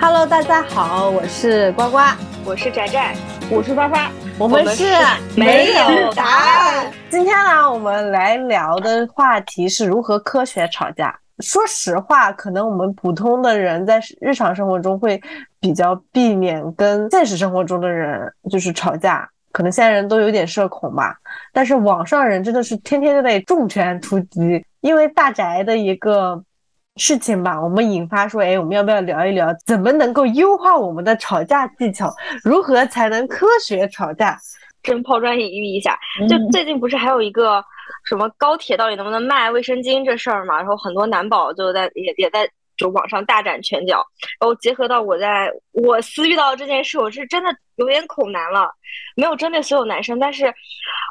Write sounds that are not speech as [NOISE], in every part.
Hello，大家好，我是呱呱，我是宅宅，我是发发，我们是没有答案。今天呢，我们来聊的话题是如何科学吵架。说实话，可能我们普通的人在日常生活中会比较避免跟现实生活中的人就是吵架，可能现在人都有点社恐吧。但是网上人真的是天天都得重拳出击，因为大宅的一个。事情吧，我们引发说，哎，我们要不要聊一聊，怎么能够优化我们的吵架技巧？如何才能科学吵架？真抛砖引玉一下，就最近不是还有一个什么高铁到底能不能卖卫生巾这事儿嘛？然后很多男宝就在也也在就网上大展拳脚。然后结合到我在我司遇到这件事，我是真的有点恐男了。没有针对所有男生，但是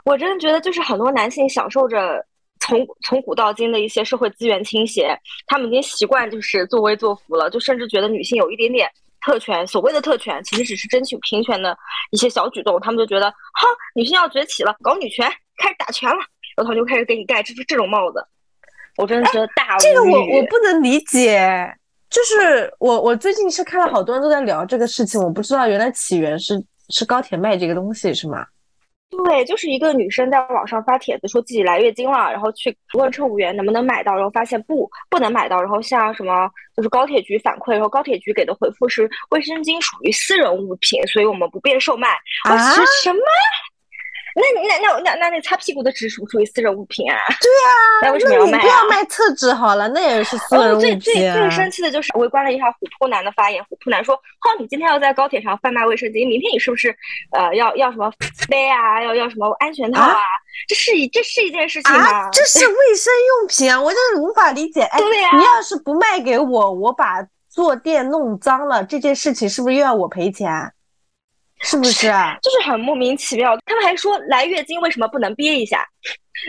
我真的觉得就是很多男性享受着。从从古到今的一些社会资源倾斜，他们已经习惯就是作威作福了，就甚至觉得女性有一点点特权，所谓的特权其实只是争取平权的一些小举动，他们就觉得哈，女性要崛起了，搞女权，开始打拳了，然后他们就开始给你盖这这种帽子，我真的觉得大这个我我不能理解，就是我我最近是看了好多人都在聊这个事情，我不知道原来起源是是高铁卖这个东西是吗？对，就是一个女生在网上发帖子说自己来月经了，然后去问乘务员能不能买到，然后发现不不能买到，然后向什么就是高铁局反馈，然后高铁局给的回复是卫生巾属于私人物品，所以我们不便售卖。啊？什么？那那那那那那擦屁股的纸属不属于私人物品啊？对啊，[LAUGHS] 那为什么要卖？不要卖厕纸好了，那也是私人物品。最最最生气的就是围观了一下虎扑男的发言，虎扑男说：“好，你今天要在高铁上贩卖卫生巾，明天你是不是呃要要什么杯啊？要要什么安全套啊？这是一这是一件事情吗？这是 [LAUGHS] 卫生用品啊！我就是无法理解。哎，你要是不卖给我，我把坐垫弄脏了，这件事情是不是又要我赔钱？”是不是啊？[LAUGHS] 就是很莫名其妙。他们还说来月经为什么不能憋一下？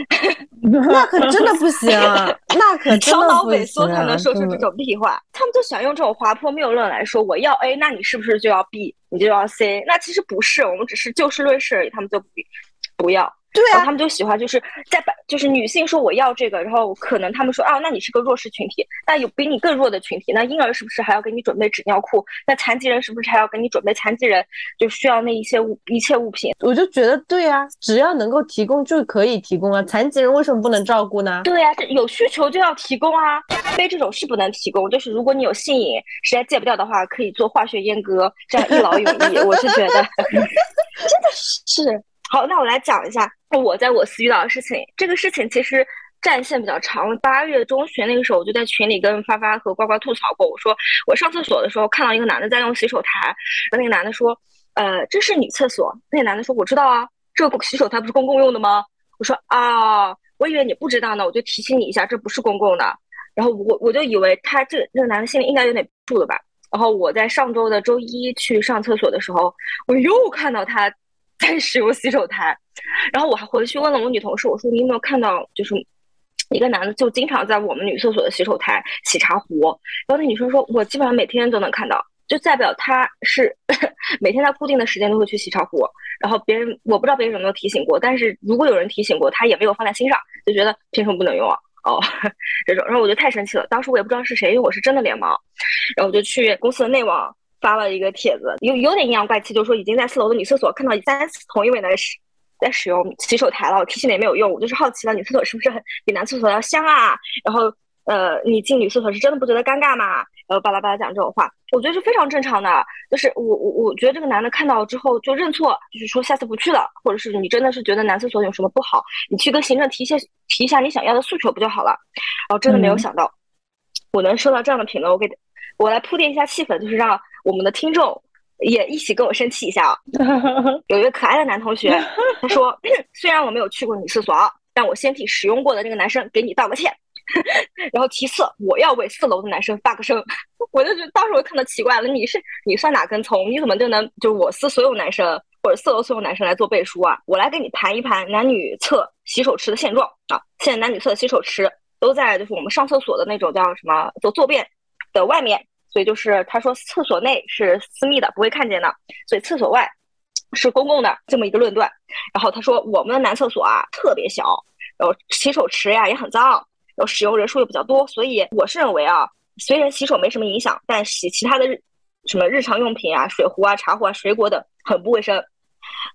[LAUGHS] 那可真的不行，[LAUGHS] 那可真的脑萎缩才能说出这种屁话。他们就喜欢用这种滑坡谬论来说我要 A，那你是不是就要 B？你就要 C？那其实不是，我们只是就事论事而已。他们就不不要。对啊，他们就喜欢就是在把就是女性说我要这个，然后可能他们说啊，那你是个弱势群体，那有比你更弱的群体，那婴儿是不是还要给你准备纸尿裤？那残疾人是不是还要给你准备残疾人就需要那一些物一切物品？我就觉得对啊，只要能够提供就可以提供啊，残疾人为什么不能照顾呢？对啊，有需求就要提供啊，非这种是不能提供，就是如果你有性瘾实在戒不掉的话，可以做化学阉割，这样一劳永逸。[LAUGHS] 我是觉得 [LAUGHS] 真的是。好，那我来讲一下我在我司遇到的事情。这个事情其实战线比较长。八月中旬那个时候，我就在群里跟发发和呱呱吐槽过。我说我上厕所的时候看到一个男的在用洗手台，那个男的说：“呃，这是女厕所。”那个男的说：“我知道啊，这个洗手台不是公共用的吗？”我说：“啊，我以为你不知道呢，我就提醒你一下，这不是公共的。”然后我我就以为他这那个男的心里应该有点数了吧。然后我在上周的周一去上厕所的时候，我又看到他。在使用洗手台，然后我还回去问了我女同事，我说你有没有看到，就是一个男的就经常在我们女厕所的洗手台洗茶壶，然后那女生说，我基本上每天都能看到，就代表他是 [LAUGHS] 每天在固定的时间都会去洗茶壶，然后别人我不知道别人有没有提醒过，但是如果有人提醒过，他也没有放在心上，就觉得凭什么不能用啊？哦，[LAUGHS] 这种，然后我就太生气了，当时我也不知道是谁，因为我是真的脸盲，然后我就去公司的内网。发了一个帖子，有有点阴阳怪气，就是说已经在四楼的女厕所看到三次同一位男使在使用洗手台了，我提醒了也没有用，我就是好奇了，女厕所是不是很比男厕所要香啊？然后呃，你进女厕所是真的不觉得尴尬吗？然后巴拉巴拉讲这种话，我觉得是非常正常的。就是我我我觉得这个男的看到之后就认错，就是说下次不去了，或者是你真的是觉得男厕所有什么不好，你去跟行政提一些提一下你想要的诉求不就好了？然后真的没有想到我能收到这样的评论，我给我来铺垫一下气氛，就是让。我们的听众也一起跟我生气一下啊！[LAUGHS] 有一个可爱的男同学，[LAUGHS] 他说：“虽然我没有去过女厕所，但我先替使用过的那个男生给你道个歉。[LAUGHS] 然后其次，我要为四楼的男生发个声。我就觉得当时我看到奇怪了，你是你算哪根葱？你怎么就能就是我司所有男生或者四楼所有男生来做背书啊？我来给你盘一盘男女厕洗手池的现状啊！现在男女厕洗手池都在就是我们上厕所的那种叫什么就坐便的外面。”所以就是他说厕所内是私密的，不会看见的，所以厕所外是公共的这么一个论断。然后他说我们的男厕所啊特别小，然后洗手池呀也很脏，然后使用人数又比较多，所以我是认为啊，虽然洗手没什么影响，但洗其他的什么日常用品啊、水壶啊、茶壶啊、水果等，很不卫生。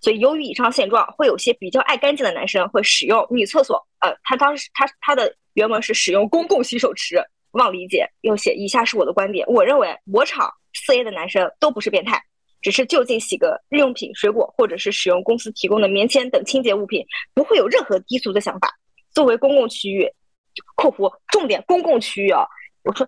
所以，由于以上现状，会有些比较爱干净的男生会使用女厕所。呃，他当时他他的原文是使用公共洗手池，望理解。又写以下是我的观点：我认为我厂四 A 的男生都不是变态，只是就近洗个日用品、水果，或者是使用公司提供的棉签等清洁物品，不会有任何低俗的想法。作为公共区域（括弧重点公共区域啊），我说，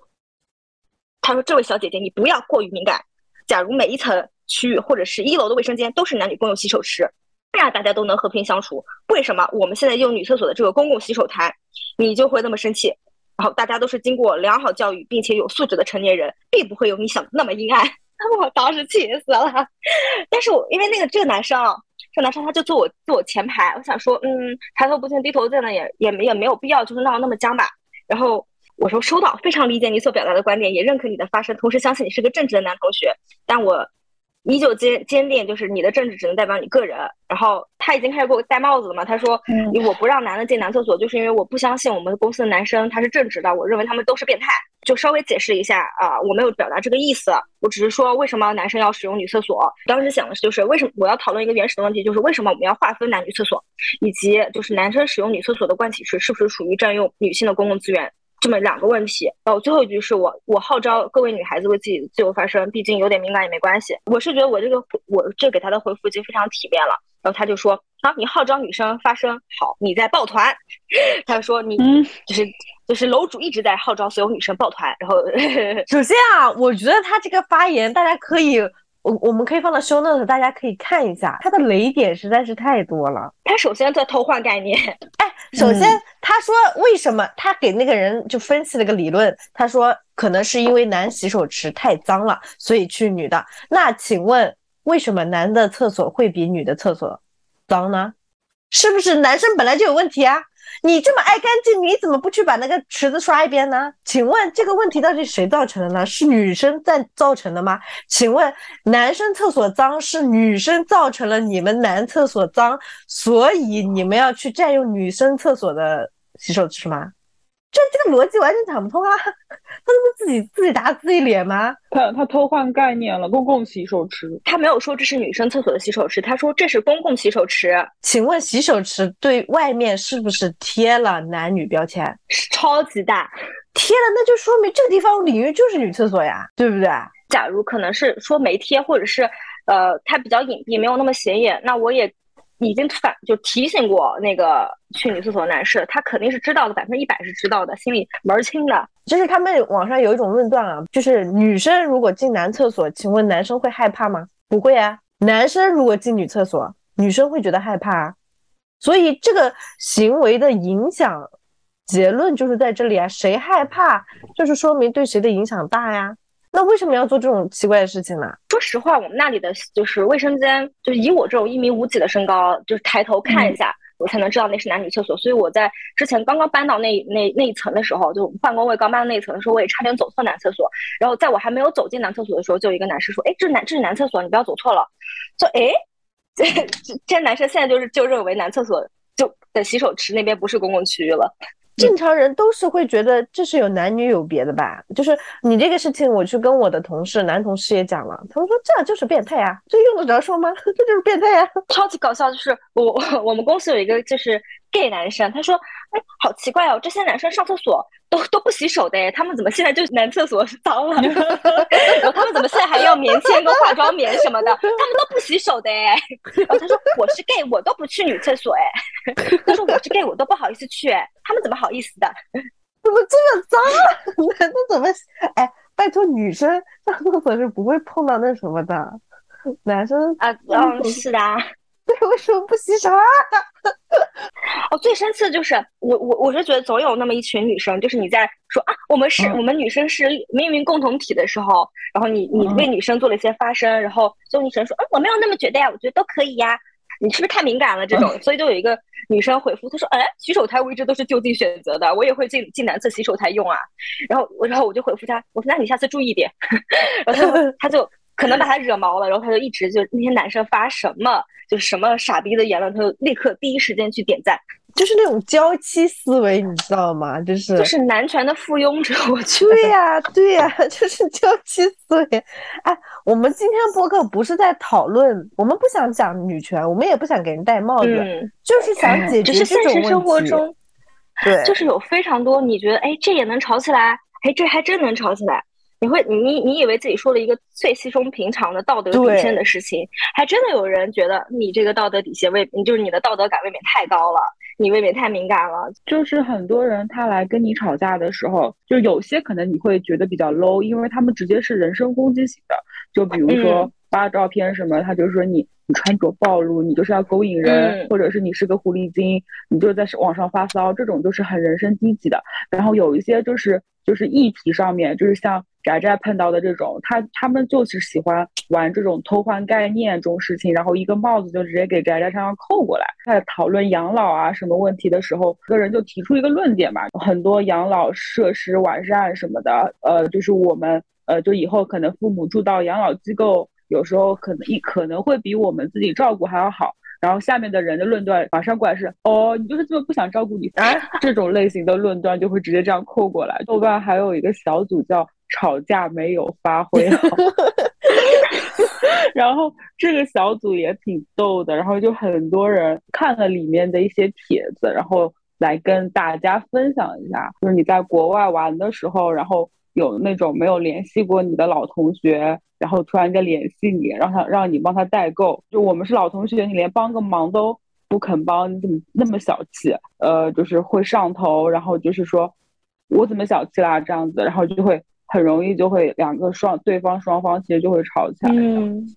他说这位小姐姐，你不要过于敏感。假如每一层。区域或者是一楼的卫生间都是男女共用洗手池，这样大家都能和平相处。为什么我们现在用女厕所的这个公共洗手台，你就会那么生气？然后大家都是经过良好教育并且有素质的成年人，并不会有你想的那么阴暗。[LAUGHS] 我当时气死了。但是我因为那个这个男生，这男生他就坐我坐我前排，我想说，嗯，抬头不见低头见的，也也没也没有必要就是闹那么僵吧。然后我说收到，非常理解你所表达的观点，也认可你的发声，同时相信你是个正直的男同学。但我。依旧坚坚定，就是你的政治只能代表你个人。然后他已经开始给我戴帽子了嘛？他说，嗯我不让男的进男厕所，就是因为我不相信我们公司的男生他是正直的。我认为他们都是变态。就稍微解释一下啊，我没有表达这个意思，我只是说为什么男生要使用女厕所。当时想的是，就是为什么我要讨论一个原始的问题，就是为什么我们要划分男女厕所，以及就是男生使用女厕所的盥洗室是不是属于占用女性的公共资源。这么两个问题，然后最后一句是我我号召各位女孩子为自己自由发声，毕竟有点敏感也没关系。我是觉得我这个我这给他的回复已经非常体面了。然后他就说啊，你号召女生发声，好，你在抱团。[LAUGHS] 他就说你就是就是楼主一直在号召所有女生抱团。然后 [LAUGHS] 首先啊，我觉得他这个发言大家可以。我我们可以放到 show notes，大家可以看一下，他的雷点实在是太多了。他首先在偷换概念，哎，首先他说为什么他给那个人就分析了个理论，他说可能是因为男洗手池太脏了，所以去女的。那请问为什么男的厕所会比女的厕所脏呢？是不是男生本来就有问题啊？你这么爱干净，你怎么不去把那个池子刷一遍呢？请问这个问题到底谁造成的呢？是女生在造成的吗？请问男生厕所脏是女生造成了你们男厕所脏，所以你们要去占用女生厕所的洗手池吗？这这个逻辑完全讲不通啊！他这不自己自己打自己脸吗？他他偷换概念了，公共洗手池。他没有说这是女生厕所的洗手池，他说这是公共洗手池。请问洗手池对外面是不是贴了男女标签？超级大，贴了那就说明这个地方领域就是女厕所呀，对不对？假如可能是说没贴，或者是呃它比较隐蔽，没有那么显眼，那我也。已经反就提醒过那个去女厕所的男士，他肯定是知道的，百分之一百是知道的，心里门儿清的。就是他们网上有一种论断啊，就是女生如果进男厕所，请问男生会害怕吗？不会啊。男生如果进女厕所，女生会觉得害怕啊。所以这个行为的影响结论就是在这里啊，谁害怕，就是说明对谁的影响大呀。那为什么要做这种奇怪的事情呢？说实话，我们那里的就是卫生间，就是以我这种一米五几的身高，就是抬头看一下，我才能知道那是男女厕所。所以我在之前刚刚搬到那那那一层的时候，就办公位刚搬到那一层的时候，我也差点走错男厕所。然后在我还没有走进男厕所的时候，就有一个男士说：“哎，这是男这是男厕所，你不要走错了。”就哎，这这男生现在就是就认为男厕所就的洗手池那边不是公共区域了。正常人都是会觉得这是有男女有别的吧？就是你这个事情，我去跟我的同事男同事也讲了，他们说这就是变态啊，这用得着说吗？[LAUGHS] 这就是变态啊，超级搞笑。就是我 [LAUGHS] 我们公司有一个就是 gay 男生，他说，哎，好奇怪哦，这些男生上厕所。都都不洗手的哎，他们怎么现在就男厕所是脏了？[LAUGHS] 然后他们怎么现在还要棉签跟化妆棉什么的？他们都不洗手的哎。然后他说我是 gay，我都不去女厕所哎。他说我是 gay，我都不好意思去哎。他们怎么好意思的？[LAUGHS] 怎么这么脏？[LAUGHS] 男的怎么？哎，拜托，女生上厕所是不会碰到那什么的，男生啊，嗯，是的。[LAUGHS] 对，为什么不洗手啊？[LAUGHS] 哦，最生气的就是我，我我是觉得总有那么一群女生，就是你在说啊，我们是我们女生是命运共同体的时候，然后你你为女生做了一些发声，然后所有女生说，嗯，我没有那么觉得呀，我觉得都可以呀，你是不是太敏感了？这种，所以就有一个女生回复，她说，哎，洗手台我一直都是就近选择的，我也会进进男厕洗手台用啊。然后我然后我就回复她，我说那你下次注意点。[LAUGHS] 然后她她就可能把他惹毛了，然后他就一直就那些男生发什么。就是什么傻逼的言论，他就立刻第一时间去点赞。就是那种娇妻思维，你知道吗？就是就是男权的附庸者。对呀，对呀，[LAUGHS] 就是娇妻思维。哎，我们今天播客不是在讨论，我们不想讲女权，我们也不想给人戴帽子，嗯，就是想解决现实生活。中，对，就是有非常多你觉得，哎，这也能吵起来，哎，这还真能吵起来。你会，你你以为自己说了一个最稀松平常的道德底线的事情，还真的有人觉得你这个道德底线未，就是你的道德感未免太高了，你未免太敏感了。就是很多人他来跟你吵架的时候，就有些可能你会觉得比较 low，因为他们直接是人身攻击型的，就比如说嗯发照片什么，他就说你你穿着暴露，你就是要勾引人，嗯或者是你是个狐狸精，你就在网上发骚，这种就是很人身低级的。然后有一些就是就是议题上面，就是像宅宅碰到的这种，他他们就是喜欢玩这种偷换概念这种事情，然后一个帽子就直接给宅宅身上扣过来。在讨论养老啊什么问题的时候，个人就提出一个论点嘛，很多养老设施完善什么的，呃，就是我们呃，就以后可能父母住到养老机构，有时候可能一可能会比我们自己照顾还要好。然后下面的人的论断马上过来是，哦，你就是这么不想照顾你啊这种类型的论断就会直接这样扣过来。豆瓣还有一个小组叫“吵架没有发挥好 [LAUGHS] ”，然后这个小组也挺逗的，然后就很多人看了里面的一些帖子，然后来跟大家分享一下，就是你在国外玩的时候，然后有那种没有联系过你的老同学，然后突然间联系你，让他让你帮他代购，就我们是老同学，你连帮个忙都不肯帮，你怎么那么小气？呃，就是会上头，然后就是说我怎么小气啦这样子，然后就会很容易就会两个双对方双方其实就会吵起来。嗯，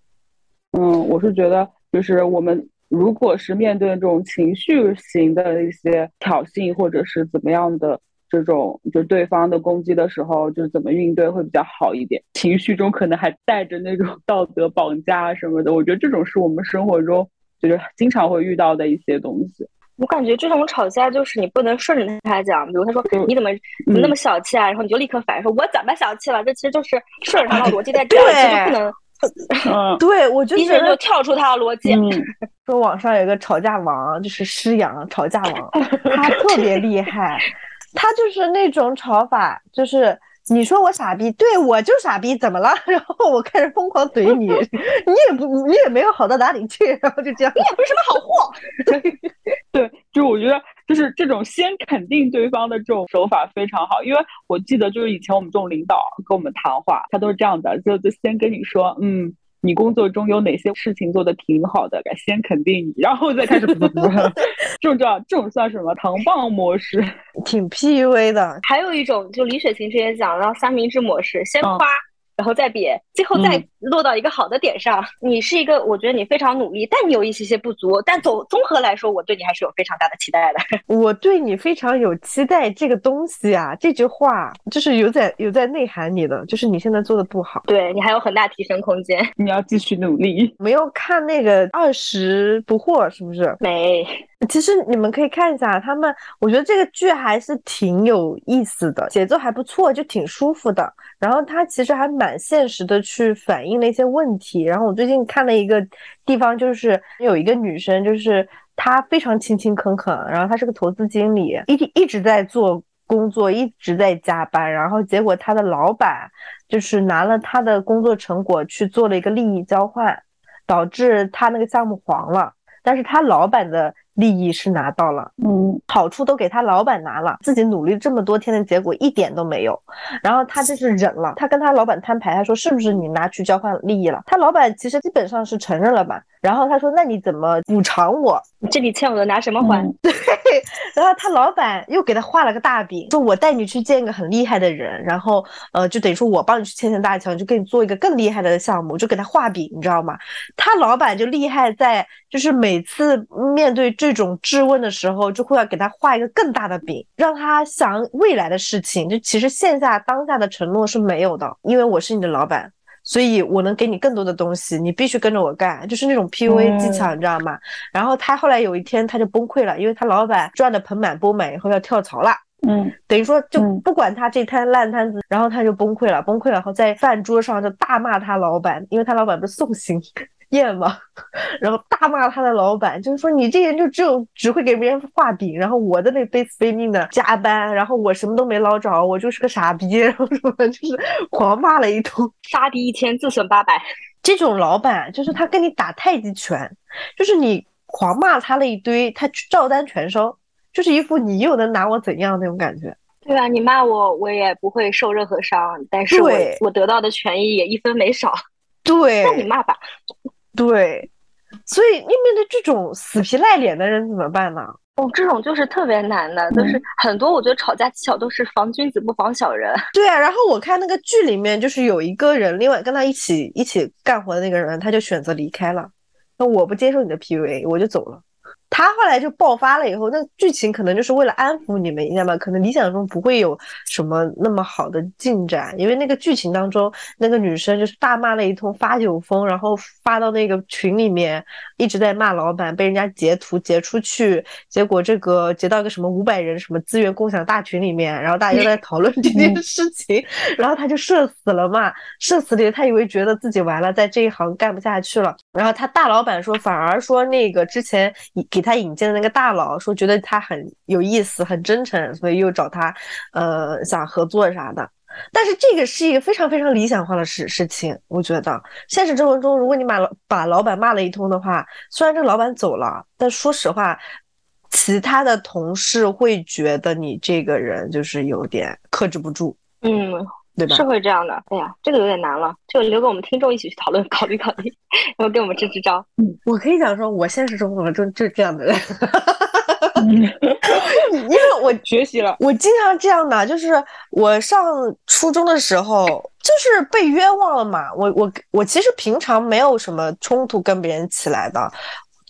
嗯，我是觉得，就是我们如果是面对这种情绪型的一些挑衅，或者是怎么样的这种，就对方的攻击的时候，就是怎么应对会比较好一点。情绪中可能还带着那种 [LAUGHS] 道德绑架什么的，我觉得这种是我们生活中就是经常会遇到的一些东西。我感觉这种吵架就是你不能顺着他讲，比如他说你怎么怎么那么小气啊，然后你就立刻反说我怎么小气了？这其实就是顺着他的逻辑在讲，对其实不能嗯 [LAUGHS] 对，我觉得一人就跳出他的逻辑。嗯，[LAUGHS] 说网上有一个吵架王，就是施洋吵架王，他特别厉害，他就是那种吵法，就是你说我傻逼，对我就傻逼，怎么了？[LAUGHS] 然后我开始疯狂怼你，[LAUGHS] 你也不你也没有好到哪里去，然后就这样，你也不是什么好货，[LAUGHS] 对，就是我觉得就是这种先肯定对方的这种手法非常好，因为我记得就是以前我们这种领导跟我们谈话，他都是这样的，就就先跟你说，嗯。你工作中有哪些事情做的挺好的？该先肯定你，然后再开始 [LAUGHS] 这种叫这种算什么糖棒模式？挺 PUA 的。还有一种就李雪琴之前讲到三明治模式，先嗯夸。然后再比，最后再落到一个好的点上。你是一个，我觉得你非常努力，但你有一些些不足。但总综合来说，我对你还是有非常大的期待的。[LAUGHS] 我对你非常有期待，这个东西啊，这句话就是有在有在内涵你的，就是你现在做的不好，对你还有很大提升空间。你要继续努力。没有看那个二十不惑是不是？没，其实你们可以看一下他们，我觉得这个剧还是挺有意思的，节奏还不错，就挺舒服的。然后它其实还蛮现实的去反映了一些问题。然后我最近看了一个地方，就是有一个女生，就是她非常勤勤恳恳，然后她是个投资经理，一一直在做工作，一直在加班，然后结果她的老板就是拿了她的工作成果去做了一个利益交换，导致她那个项目黄了。但是他老板的利益是拿到了，嗯，好处都给他老板拿了，自己努力这么多天的结果一点都没有。然后他就是忍了，他跟他老板摊牌，他说是不是你拿去交换利益了？他老板其实基本上是承认了吧。然后他说那你怎么补偿我？这笔欠我的拿什么还？嗯对，然后他老板又给他画了个大饼，说我带你去见一个很厉害的人，然后呃，就等于说我帮你去牵线搭桥，就给你做一个更厉害的项目，就给他画饼，你知道吗？他老板就厉害在，就是每次面对这种质问的时候，就会要给他画一个更大的饼，让他想未来的事情。就其实线下当下的承诺是没有的，因为我是你的老板。所以我能给你更多的东西，你必须跟着我干，就是那种 PUA 技巧，你知道吗？然后他后来有一天他就崩溃了，因为他老板赚的盆满钵满以后要跳槽了，嗯，等于说就嗯不管他这摊烂摊子，然后他就崩溃了，崩溃了后在饭桌上就大骂他老板，因为他老板不是送行厌吗？然后大骂他的老板，就是说你这人就只有只会给别人画饼，然后我在那背死背命的加班，然后我什么都没捞着，我就是个傻逼，然后什么就是狂骂了一通，杀敌一千自损八百。这种老板就是他跟你打太极拳，就是你狂骂他了一堆，他照单全收，就是一副你又能拿我怎样那种感觉。对啊，你骂我，我也不会受任何伤，但是我我得到的权益也一分没少。对，那你骂吧，对，所以你面对这种死皮赖脸的人怎么办呢？哦，这种就是特别难的，就是很多我觉得吵架技巧都是防君子不防小人。[LAUGHS] 对啊，然后我看那个剧里面，就是有一个人，另外跟他一起一起干活的那个人，他就选择离开了。那我不接受你的 PUA，我就走了。他后来就爆发了以后，那剧情可能就是为了安抚你们一下嘛，可能理想中不会有什么那么好的进展，因为那个剧情当中，那个女生就是大骂了一通，发酒疯，然后发到那个群里面，一直在骂老板，被人家截图截出去，结果这个截到一个什么五百人什么资源共享大群里面，然后大家都在讨论这件事情，然后他就社死了嘛，社死了，他以为觉得自己完了，在这一行干不下去了，然后他大老板说，反而说那个之前给他他引荐的那个大佬说，觉得他很有意思，很真诚，所以又找他，呃，想合作啥的。但是这个是一个非常非常理想化的事事情，我觉得现实生活中，如果你把老把老板骂了一通的话，虽然这个老板走了，但说实话，其他的同事会觉得你这个人就是有点克制不住，嗯，对吧是？会这样的。哎呀，这个有点难了，这个留给我们听众一起去讨论，[LAUGHS] 考虑考虑，然后给我们支支招。嗯我可以讲说，我现实生活中就是这样的人，[LAUGHS] 嗯 [LAUGHS] 因为我学习了，我经常这样的，就是我上初中的时候，就是被冤枉了嘛。我我我其实平常没有什么冲突跟别人起来的，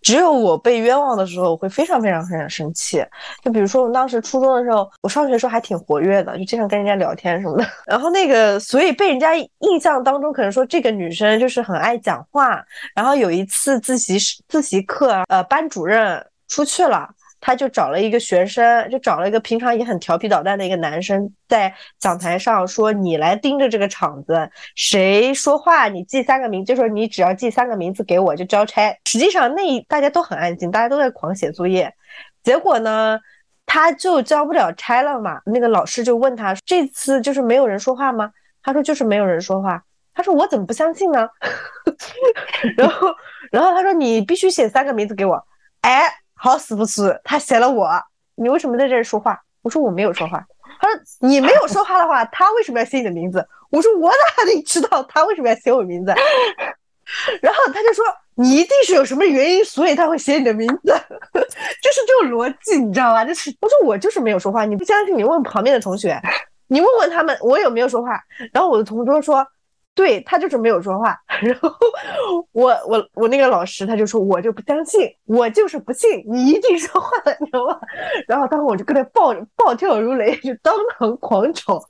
只有我被冤枉的时候，我会非常非常非常生气。就比如说我们当时初中的时候，我上学的时候还挺活跃的，就经常跟人家聊天什么的。[LAUGHS] 然后那个，所以被人家印象当中可能说这个女生就是很爱讲话。然后有一次自习自习课，呃，班主任出去了。他就找了一个学生，就找了一个平常也很调皮捣蛋的一个男生，在讲台上说：“你来盯着这个场子，谁说话你记三个名，就说你只要记三个名字给我就交差。”实际上那大家都很安静，大家都在狂写作业。结果呢，他就交不了差了嘛。那个老师就问他：“这次就是没有人说话吗？”他说：“就是没有人说话。”他说：“我怎么不相信呢？” [LAUGHS] 然后，然后他说：“你必须写三个名字给我。”哎。好死不死，他写了我，你为什么在这儿说话？我说我没有说话。他说你没有说话的话，他为什么要写你的名字？我说我哪里知道他为什么要写我名字？[LAUGHS] 然后他就说你一定是有什么原因，所以他会写你的名字，[LAUGHS] 就是这种逻辑，你知道吧？就是我说我就是没有说话，你不相信你问旁边的同学，你问问他们我有没有说话。然后我的同桌说。对他就是没有说话，[LAUGHS] 然后我我我那个老师他就说，我就不相信，我就是不信你一定说话了，你知道吗？[LAUGHS] 然后当时我就跟他暴暴跳如雷，就当场狂吵，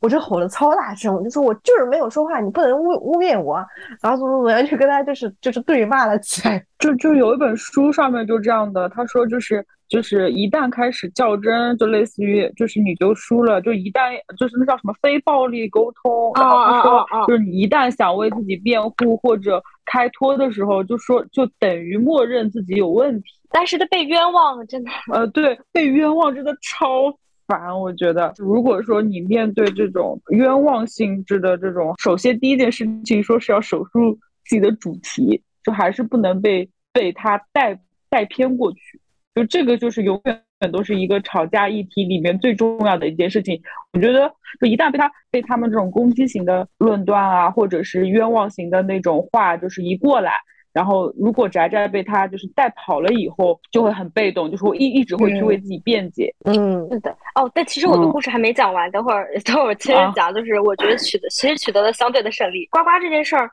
我就吼了超大声，我就说我就是没有说话，你不能污污蔑我，然后怎么怎么样，就跟他就是就是对骂了起来。就就有一本书上面就这样的，他说就是。就是一旦开始较真，就类似于就是你就输了。就一旦就是那叫什么非暴力沟通，然后他说就是你一旦想为自己辩护或者开脱的时候，就说就等于默认自己有问题。但是他被冤枉了，真的。呃，对，被冤枉真的超烦。我觉得，如果说你面对这种冤枉性质的这种，首先第一件事情说是要守住自己的主题，就还是不能被被他带带偏过去。就这个就是永远都是一个吵架议题里面最重要的一件事情。我觉得，就一旦被他被他们这种攻击型的论断啊，或者是冤枉型的那种话，就是一过来，然后如果宅宅被他就是带跑了以后，就会很被动，就是我一一直会去为自己辩解。嗯，是的。哦，但其实我的故事还没讲完，等会儿等会儿接着讲。就是我觉得取得其实取得了相对的胜利。呱呱这件事儿。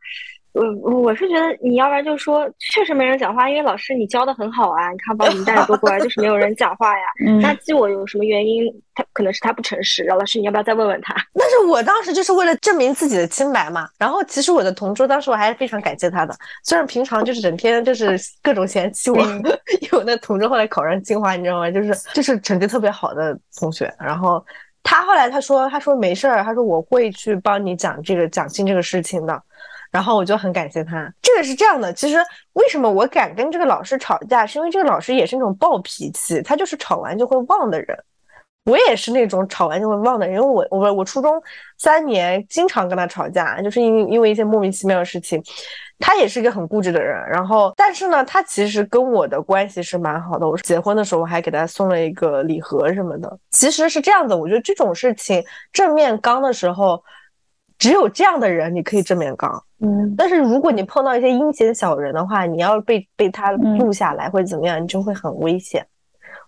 我我是觉得你要不然就说确实没人讲话，因为老师你教的很好啊，你看把我们带的多乖，就是没有人讲话呀。[LAUGHS] 那记我有什么原因？他可能是他不诚实，然后老师你要不要再问问他？[LAUGHS] 但是我当时就是为了证明自己的清白嘛。然后其实我的同桌当时我还是非常感谢他的，虽然平常就是整天就是各种嫌弃我，[LAUGHS] 因为我那同桌后来考上清华，你知道吗？就是就是成绩特别好的同学，然后他后来他说他说没事儿，他说我会去帮你讲这个讲清这个事情的。然后我就很感谢他。这个是这样的，其实为什么我敢跟这个老师吵架，是因为这个老师也是那种暴脾气，他就是吵完就会忘的人。我也是那种吵完就会忘的人，因为我我我初中三年经常跟他吵架，就是因为因为一些莫名其妙的事情。他也是一个很固执的人，然后但是呢，他其实跟我的关系是蛮好的。我结婚的时候我还给他送了一个礼盒什么的。其实是这样子，我觉得这种事情正面刚的时候，只有这样的人你可以正面刚。嗯，但是如果你碰到一些阴险小人的话，你要被被他录下来或者怎么样，你就会很危险。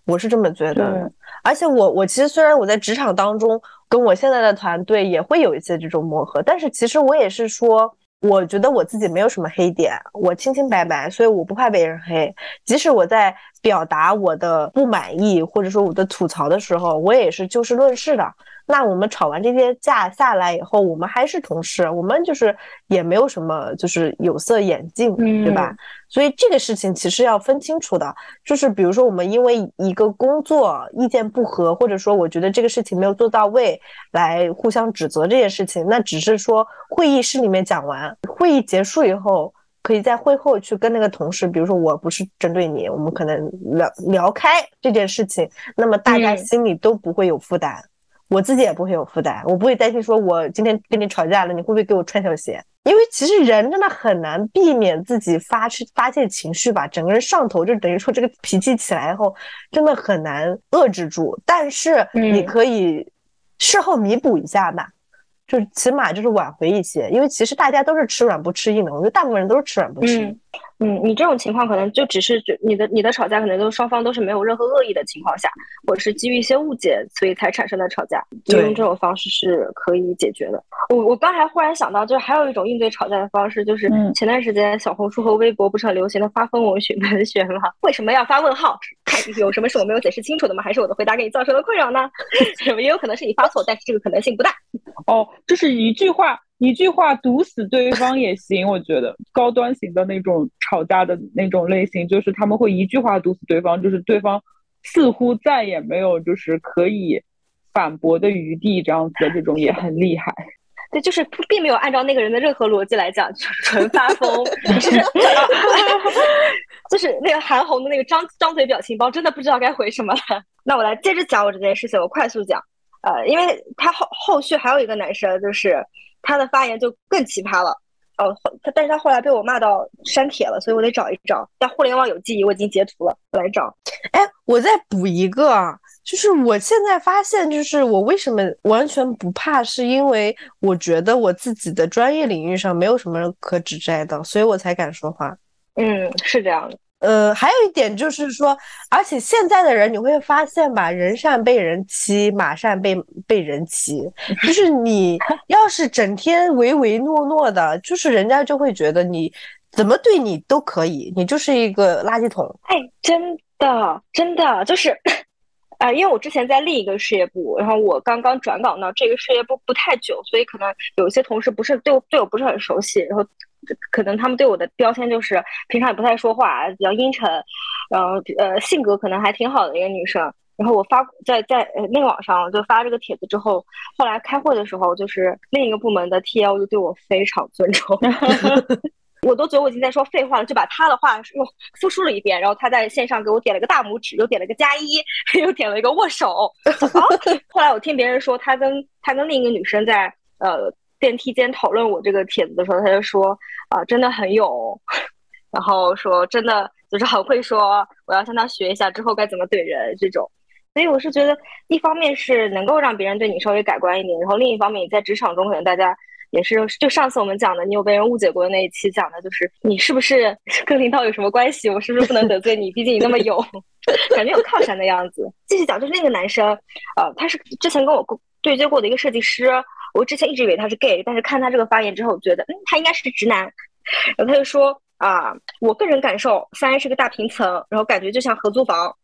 我是这么觉得。而且我我其实虽然我在职场当中跟我现在的团队也会有一些这种磨合，但是其实我也是说，我觉得我自己没有什么黑点，我清清白白，所以我不怕被人黑。即使我在表达我的不满意或者说我的吐槽的时候，我也是就事论事的。那我们吵完这些架下来以后，我们还是同事，我们就是也没有什么就是有色眼镜，对吧？所以这个事情其实要分清楚的，就是比如说我们因为一个工作意见不合，或者说我觉得这个事情没有做到位，来互相指责这件事情，那只是说会议室里面讲完，会议结束以后，可以在会后去跟那个同事，比如说我不是针对你，我们可能聊聊开这件事情，那么大家心里都不会有负担。我自己也不会有负担，我不会担心说，我今天跟你吵架了，你会不会给我穿小鞋？因为其实人真的很难避免自己发发泄情绪吧，整个人上头，就等于说这个脾气起来后，真的很难遏制住。但是你可以事后弥补一下吧，就起码就是挽回一些，因为其实大家都是吃软不吃硬的，我觉得大部分人都是吃软不吃硬。嗯，你这种情况可能就只是就你的你的吵架可能都双方都是没有任何恶意的情况下，或者是基于一些误解，所以才产生的吵架，用这种方式是可以解决的。我我刚才忽然想到，就是还有一种应对吵架的方式，就是前段时间小红书和微博不是很流行的发疯文学文学吗？为什么要发问号？有什么是我没有解释清楚的吗？还是我的回答给你造成了困扰呢？[LAUGHS] 也有可能是你发错，但是这个可能性不大。哦，这是一句话。一句话毒死对方也行，我觉得高端型的那种吵架的那种类型，就是他们会一句话毒死对方，就是对方似乎再也没有就是可以反驳的余地，这样子的这种也很厉害。对，就是并没有按照那个人的任何逻辑来讲，纯发疯，就 [LAUGHS] 是就是那个韩红的那个张张嘴表情包，真的不知道该回什么了。那我来接着讲我这件事情，我快速讲，呃，因为他后后续还有一个男生就是。他的发言就更奇葩了，哦，他但是他后来被我骂到删帖了，所以我得找一找。在互联网有记忆，我已经截图了，我来找。哎，我再补一个啊，就是我现在发现，就是我为什么完全不怕，是因为我觉得我自己的专业领域上没有什么可指摘的，所以我才敢说话。嗯，是这样的。呃，还有一点就是说，而且现在的人你会发现吧，人善被人欺，马善被被人骑。就是你 [LAUGHS] 要是整天唯唯诺诺的，就是人家就会觉得你怎么对你都可以，你就是一个垃圾桶。哎，真的，真的就是，啊，因为我之前在另一个事业部，然后我刚刚转岗到这个事业部不太久，所以可能有一些同事不是对我对我不是很熟悉，然后。可能他们对我的标签就是平常也不太说话，比较阴沉，然后呃性格可能还挺好的一个女生。然后我发在在呃内网上就发这个帖子之后，后来开会的时候，就是另一个部门的 TL 就对我非常尊重，[LAUGHS] 我都觉得我已经在说废话了，就把他的话又复述了一遍。然后他在线上给我点了个大拇指，又点了个加一，[LAUGHS] 又点了一个握手。后来我听别人说，他跟他跟另一个女生在呃。电梯间讨论我这个帖子的时候，他就说啊，真的很勇，[LAUGHS] 然后说真的就是很会说，我要向他学一下之后该怎么怼人这种。所以我是觉得，一方面是能够让别人对你稍微改观一点，然后另一方面你在职场中可能大家也是，就上次我们讲的，你有被人误解过的那一期讲的就是你是不是跟领导有什么关系？我是不是不能得罪你？毕竟你那么勇，[LAUGHS] 感觉有靠山的样子。继续讲，就是那个男生，呃，他是之前跟我对接过的一个设计师。我之前一直以为他是 gay，但是看他这个发言之后，我觉得嗯，他应该是直男。然后他就说啊，我个人感受，三是个大平层，然后感觉就像合租房。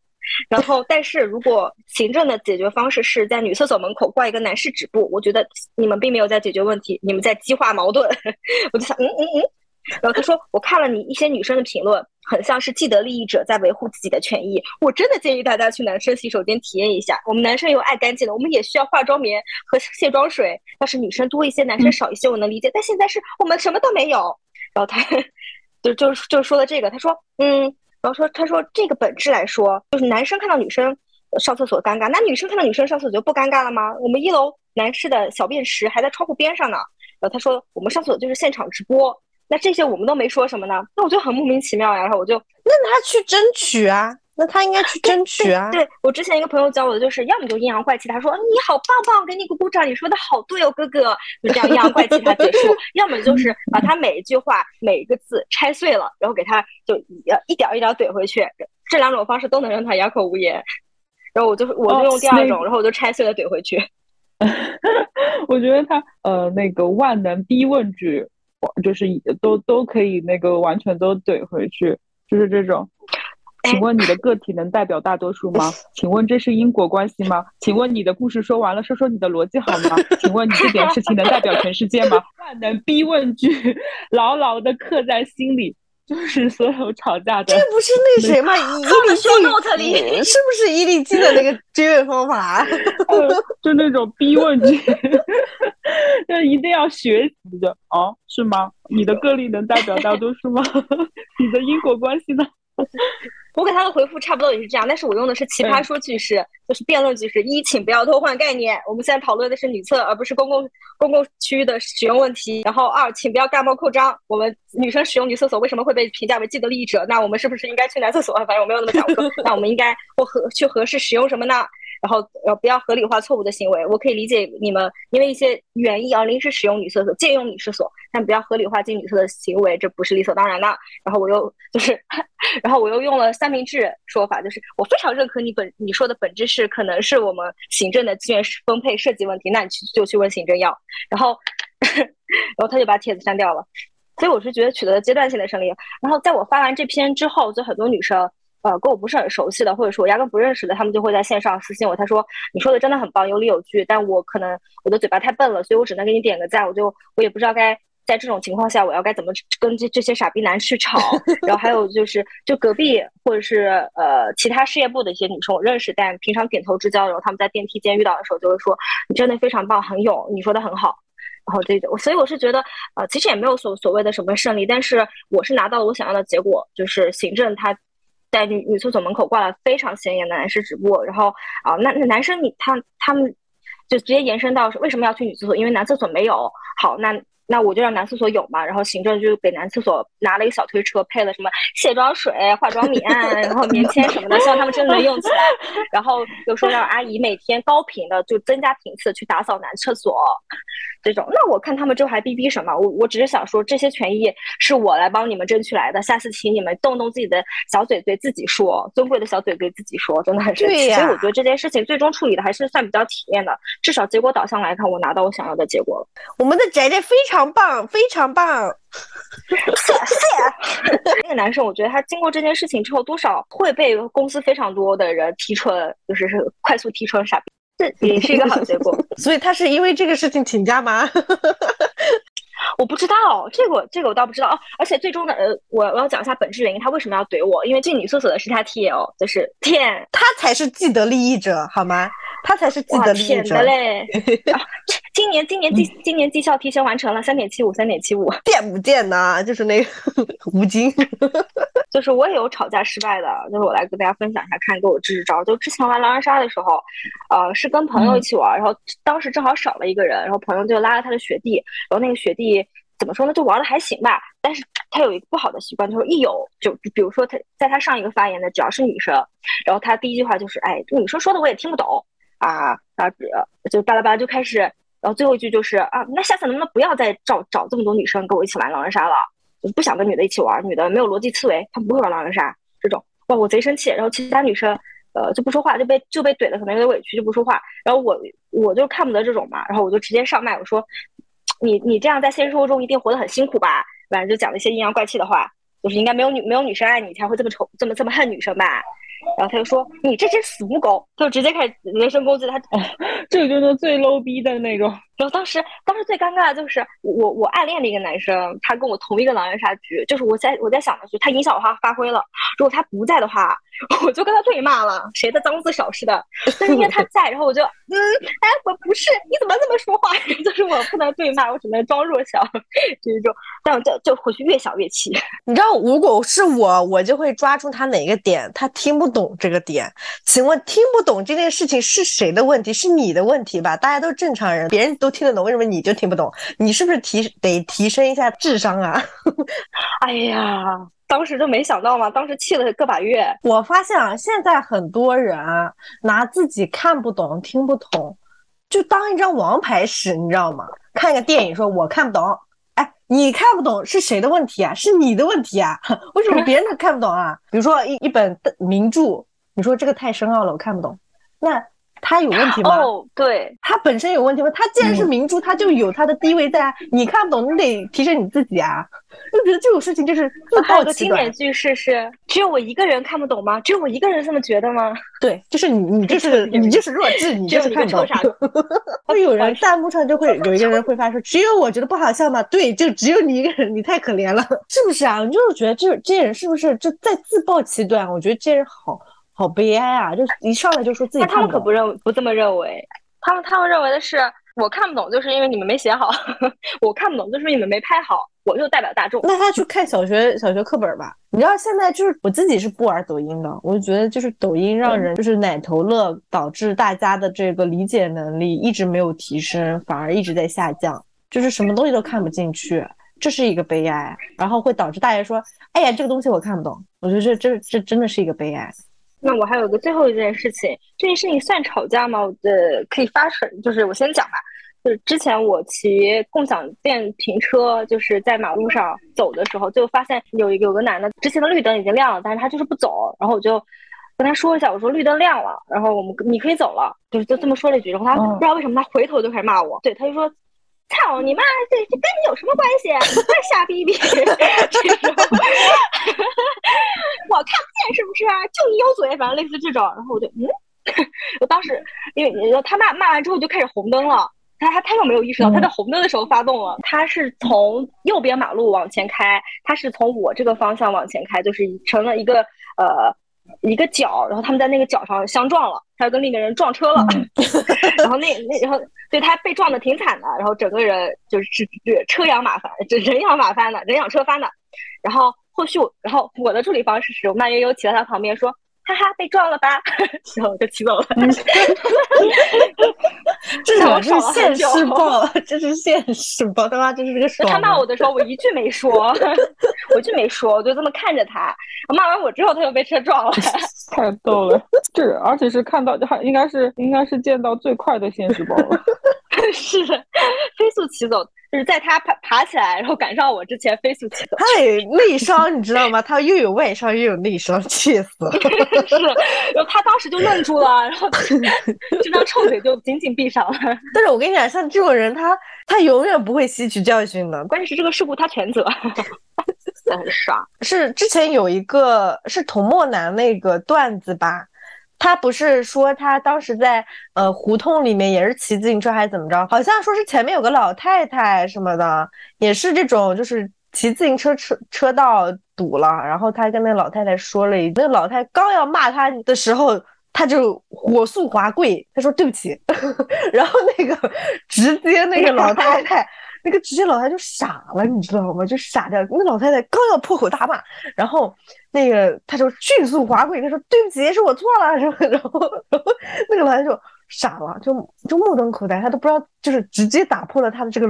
然后，但是如果行政的解决方式是在女厕所门口挂一个男士止步，我觉得你们并没有在解决问题，你们在激化矛盾。[LAUGHS] 我就想，嗯嗯嗯，然后他说我看了你一些女生的评论，很像是既得利益者在维护自己的权益。我真的建议大家去男生洗手间体验一下。我们男生又爱干净的，我们也需要化妆棉和卸妆水。要是女生多一些，男生少一些，我能理解。但现在是我们什么都没有。然后他就就就说了这个，他说嗯，然后说他说这个本质来说，就是男生看到女生上厕所尴尬，那女生看到女生上厕所就不尴尬了吗？我们一楼男士的小便池还在窗户边上呢。然后他说我们上厕所就是现场直播。那这些我们都没说什么呢？那我就很莫名其妙呀。然后我就那他去争取啊，那他应该去争取啊。对我之前一个朋友教我的就是，要么就阴阳怪气，他说你好棒棒，给你鼓鼓掌，你说的好对哦，哥哥，就这样阴阳怪气他结束；要么就是把他每一句话每一个字拆碎了，然后给他就一点一点怼回去。这两种方式都能让他哑口无言。然后我就我就用第二种，然后我就拆碎了怼回去。[LAUGHS] 我觉得他呃那个万能逼问句。就是都都可以那个完全都怼回去，就是这种。请问你的个体能代表大多数吗？请问这是因果关系吗？请问你的故事说完了，说说你的逻辑好吗？请问你这点事情能代表全世界吗？[LAUGHS] 万能逼问句，牢牢的刻在心里。就是所有吵架的，这不是那谁吗？[LAUGHS] 伊利基，是不是伊利基的那个 [LAUGHS] 追问方法？就那种逼问句，[LAUGHS] 就一定要学习的哦？是吗？你的个例能代表大多数吗？你的因果关系呢？我给他的回复差不多也是这样，但是我用的是奇葩说句式，就是辩论句式。一，请不要偷换概念，我们现在讨论的是女厕，而不是公共公共区域的使用问题。然后二，请不要盖帽扩张，我们女生使用女厕所为什么会被评价为既得利益者？那我们是不是应该去男厕所？反正我没有那么想过，[LAUGHS] 那我们应该或合去合适使用什么呢？然后呃，不要合理化错误的行为。我可以理解你们因为一些原因而临时使用女厕所、借用女厕所，但不要合理化进女厕的行为，这不是理所当然的。然后我又就是，然后我又用了三明治说法，就是我非常认可你本你说的本质是可能是我们行政的资源分配设计问题，那你去就去问行政要。然后，[LAUGHS] 然后他就把帖子删掉了。所以我是觉得取得了阶段性的胜利。然后在我发完这篇之后，就很多女生。呃，跟我不是很熟悉的，或者说我压根不认识的，他们就会在线上私信我。他说：“你说的真的很棒，有理有据。”但我可能我的嘴巴太笨了，所以我只能给你点个赞。我就我也不知道该在这种情况下，我要该怎么跟这这些傻逼男去吵。[LAUGHS] 然后还有就是，就隔壁或者是呃其他事业部的一些女生我认识，但平常点头之交，然后他们在电梯间遇到的时候就会说：“你真的非常棒，很勇，你说的很好。”然后这种，所以我是觉得，呃，其实也没有所所谓的什么胜利，但是我是拿到了我想要的结果，就是行政他。在女女厕所门口挂了非常显眼的男士直播，然后啊，那那男生你他他们就直接延伸到为什么要去女厕所？因为男厕所没有。好，那那我就让男厕所有嘛。然后行政就给男厕所拿了一个小推车，配了什么卸妆水、化妆棉，然后棉签什么的，希望他们真的能用起来。然后又说让阿姨每天高频的就增加频次去打扫男厕所。这种，那我看他们这还逼逼什么？我我只是想说，这些权益是我来帮你们争取来的。下次请你们动动自己的小嘴嘴，自己说，尊贵的小嘴嘴自己说，真的很神奇。所以我觉得这件事情最终处理的还是算比较体面的，至少结果导向来看，我拿到我想要的结果了。我们的宅宅非常棒，非常棒，谢谢。[LAUGHS] 那个男生，我觉得他经过这件事情之后，多少会被公司非常多的人提纯，就是是快速提纯傻逼。这也是一个好结果，[LAUGHS] 所以他是因为这个事情请假吗？[LAUGHS] 我不知道，这个这个我倒不知道哦。而且最终的呃，我我要讲一下本质原因，他为什么要怼我？因为进女厕所的是他 T L，就是天，他才是既得利益者，好吗？他才是既得利益者嘞。今年今年绩今年绩效提前完成了三点七五三点七五，[LAUGHS] 见不见呢？就是那个 [LAUGHS] 吴京，[LAUGHS] 就是我也有吵架失败的，就是我来跟大家分享一下，看给我支支招。就之前玩狼人杀的时候，呃，是跟朋友一起玩，然后当时正好少了一个人，然后朋友就拉了他的学弟，然后那个学弟怎么说呢，就玩的还行吧，但是他有一个不好的习惯，就是一有就比如说他在他上一个发言的只要是女生，然后他第一句话就是，哎，女生说的我也听不懂啊，啊，就巴拉巴拉就开始。然后最后一句就是啊，那下次能不能不要再找找这么多女生跟我一起玩狼人杀了？我不想跟女的一起玩，女的没有逻辑思维，她不会玩狼人杀。这种哇，我贼生气。然后其他女生呃就不说话，就被就被怼的可能有点委屈，就不说话。然后我我就看不得这种嘛，然后我就直接上麦我说，[TSK] 你你这样在现实生活中一定活得很辛苦吧？反正就讲了一些阴阳怪气的话，就是应该没有女没有女生爱你才会这么丑这么这么恨女生吧？然后他就说：“你这只死母狗！”就直接开始人身攻击他。这就是最 low 逼的那种。然后当时，当时最尴尬的就是我我暗恋的一个男生，他跟我同一个狼人杀局，就是我在我在想的是，他影响我发发挥了，如果他不在的话，[LAUGHS] 我就跟他对骂了，谁的脏字少是的。但是因为他 [LAUGHS] 在，然后我就嗯，哎，我不是，你怎么这么说话？[LAUGHS] 就是我不能对骂，我只能装弱小，就是这种，但我就就回去越想越气。你知道，如果是我，我就会抓住他哪个点，他听不懂这个点。请问，听不懂这件事情是谁的问题？是你的问题吧？大家都正常人，别人都听得懂，为什么你就听不懂？你是不是提得提升一下智商啊？[LAUGHS] 哎呀，当时就没想到嘛，当时气了个把月。我发现啊，现在很多人拿自己看不懂、听不懂，就当一张王牌使，你知道吗？看个电影说我看不懂，哎，你看不懂是谁的问题啊？是你的问题啊？[LAUGHS] 为什么别人都看不懂啊？比如说一一本名著，你说这个太深奥了，我看不懂，那。他有问题吗？哦，对，他本身有问题吗？他既然是明珠，他就有他的地位在啊。你看不懂，你得提升你自己啊。就觉得这种事情就是自暴其经典句式是：只有我一个人看不懂吗？只有我一个人这么觉得吗？[LAUGHS] 对，就是你，你就是 [LAUGHS] 你就是弱智，你 [LAUGHS] 就是看不懂。会有人弹幕上就会有一个人会发说：只有我觉得不好笑吗？对，就只有你一个人，你太可怜了，是不是啊？你就是觉得这这些人是不是就在自暴其短？我觉得这些人好。好悲哀啊！就一上来就说自己他们可不认不这么认为，他们他们认为的是我看不懂，就是因为你们没写好；[LAUGHS] 我看不懂，就是你们没拍好。我就代表大众。那他去看小学小学课本吧。你知道现在就是我自己是不玩抖音的，我就觉得就是抖音让人就是奶头乐，导致大家的这个理解能力一直没有提升，反而一直在下降，就是什么东西都看不进去，这是一个悲哀。然后会导致大家说：“哎呀，这个东西我看不懂。”我觉得这这这真的是一个悲哀。那我还有个最后一件事情，这件事情算吵架吗？我的可以发生，就是我先讲吧。就是之前我骑共享电瓶车，就是在马路上走的时候，就发现有有个男的，之前的绿灯已经亮了，但是他就是不走。然后我就跟他说一下，我说绿灯亮了，然后我们你可以走了，就是就这么说了一句。然后他不知道为什么他回头就开始骂我，对，他就说。操你妈！这这跟你有什么关系？你在瞎逼逼！[LAUGHS] 我看不见是不是？就你有嘴，反正类似这种。然后我就嗯，[LAUGHS] 我当时因为他骂骂完之后就开始红灯了，他他他又没有意识到他在红灯的时候发动了。他是从右边马路往前开，他是从我这个方向往前开，就是成了一个呃。一个角，然后他们在那个角上相撞了，他跟另一个人撞车了，[LAUGHS] 然后那那然后对他被撞的挺惨的，然后整个人就是是车仰马翻，就人仰马翻的，人仰车翻的，然后后续，然后我的处理方式是我慢悠悠骑到他旁边说。哈哈，被撞了吧？[LAUGHS] 然后我就骑走了。[LAUGHS] 这种是现世报，这是现世报。他妈，这是这个爽。他骂我的时候，我一句没说，[LAUGHS] 我一句没说，我就这么看着他。骂完我之后，他又被车撞了。太逗了，这而且是看到，还应该是应该是见到最快的现世报了。是飞速骑走。就是在他爬爬起来，然后赶上我之前飞速起走。他得内伤，你知道吗？他又有外伤又有内伤，气死了。[LAUGHS] 是，然后他当时就愣住了，然后这张臭嘴就紧紧闭上了。[LAUGHS] 但是我跟你讲，像这种人，他他永远不会吸取教训的。关键是这个事故他全责，[LAUGHS] 很爽。是之前有一个是童墨男那个段子吧？他不是说他当时在呃胡同里面也是骑自行车还是怎么着？好像说是前面有个老太太什么的，也是这种就是骑自行车车车道堵了，然后他跟那老太太说了一，那老太刚要骂他的时候，他就火速滑跪，他说对不起，[LAUGHS] 然后那个直接那个老太太。那个直接老太太就傻了，你知道吗？就傻掉。那老太太刚要破口大骂，然后那个他就迅速滑跪，他说：“对不起，是我错了。”然后，然后，然后那个老太太就傻了，就就目瞪口呆，他都不知道，就是直接打破了他的这个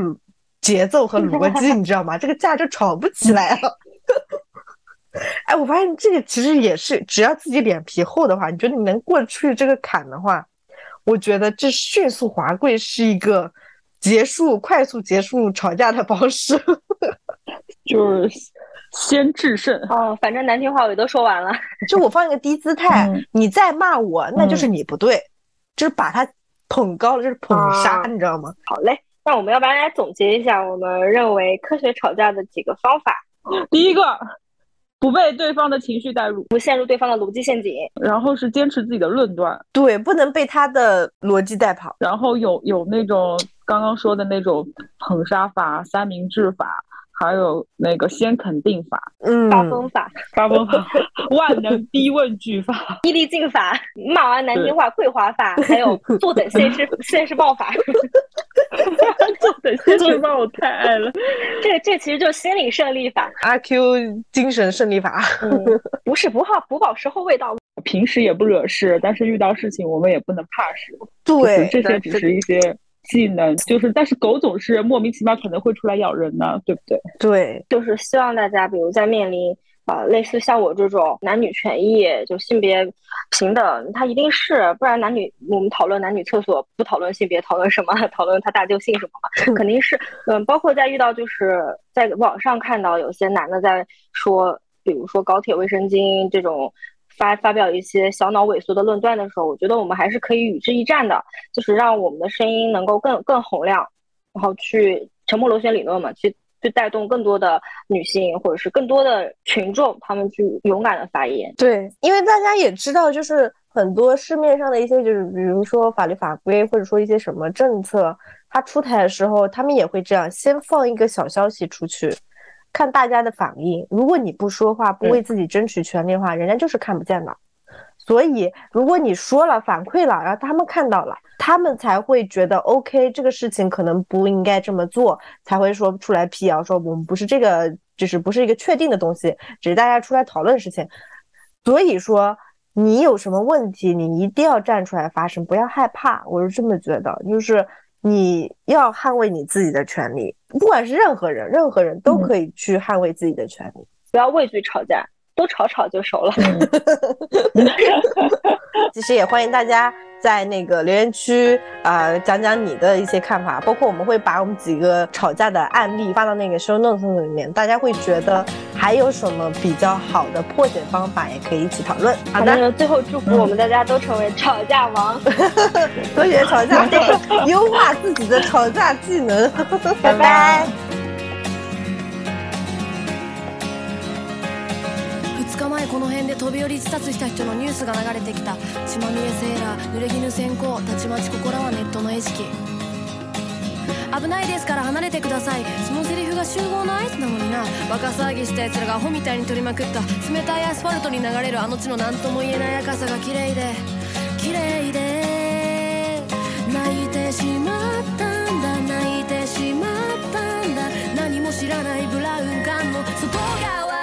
节奏和逻辑，你知道吗？这个架就吵不起来了。[LAUGHS] 哎，我发现这个其实也是，只要自己脸皮厚的话，你觉得你能过去这个坎的话，我觉得这迅速滑跪是一个。结束，快速结束吵架的方式，[LAUGHS] 就是先制胜。哦。反正难听话我都说完了，[LAUGHS] 就我放一个低姿态，你再骂我，那就是你不对，就是把他捧高了，就是捧杀，你知道吗？好嘞，那我们要不然来总结一下，我们认为科学吵架的几个方法。[LAUGHS] 第一个，不被对方的情绪带入，不陷入对方的逻辑陷阱，然后是坚持自己的论断，对，不能被他的逻辑带跑，然后有有那种。刚刚说的那种捧杀法、三明治法。还有那个先肯定法，嗯，发疯法，[LAUGHS] 发疯法，万能逼问句法，[LAUGHS] 伊利尽法，骂完难听话桂花法，还有坐等现世 [LAUGHS] 现世报法，坐等现世报我太爱了。这这其实就是心理胜利法，阿 Q 精神胜利法，不是不好不保时候未到，平时也不惹事，但是遇到事情我们也不能怕事。对，这些只是一些。技能就是，但是狗总是莫名其妙可能会出来咬人呢，对不对？对，就是希望大家，比如在面临啊类似像我这种男女权益，就性别平等，它一定是，不然男女我们讨论男女厕所不讨论性别，讨论什么？[LAUGHS] 讨论他大舅姓什么嘛？[LAUGHS] 肯定是，嗯，包括在遇到就是在网上看到有些男的在说，比如说高铁卫生巾这种。发发表一些小脑萎缩的论断的时候，我觉得我们还是可以与之一战的，就是让我们的声音能够更更洪亮，然后去沉默螺旋理论嘛，去去带动更多的女性或者是更多的群众，他们去勇敢的发言。对，因为大家也知道，就是很多市面上的一些，就是比如说法律法规或者说一些什么政策，它出台的时候，他们也会这样，先放一个小消息出去。看大家的反应，如果你不说话，不为自己争取权利的话，人家就是看不见的。所以，如果你说了，反馈了，然后他们看到了，他们才会觉得 OK，这个事情可能不应该这么做，才会说出来辟谣，说我们不是这个，就是不是一个确定的东西，只是大家出来讨论事情。所以说，你有什么问题，你一定要站出来发声，不要害怕。我是这么觉得，就是。你要捍卫你自己的权利，不管是任何人，任何人都可以去捍卫自己的权利，不要畏惧吵架，多吵吵就熟了。[LAUGHS] 其实也欢迎大家。在那个留言区啊，讲讲你的一些看法，包括我们会把我们几个吵架的案例发到那个 show notes 里面，大家会觉得还有什么比较好的破解方法，也可以一起讨论。好的，最后祝福我们大家都成为吵架王，[LAUGHS] 多学吵架，优化自己的吵架技能。拜拜。前この辺で飛び降り自殺した人のニュースが流れてきた。血まみれセーラー濡れ衣先行たちまちここらはネットの餌食。危ないですから離れてください。そのセリフが集合の合図なのにな。バカ騒ぎした奴らがアホみたいに取りまくった。冷たいアスファルトに流れるあの地の何とも言えない赤さが綺麗で。綺麗で。泣いてしまったんだ。泣いてしまったんだ。何も知らないブラウン管の外側。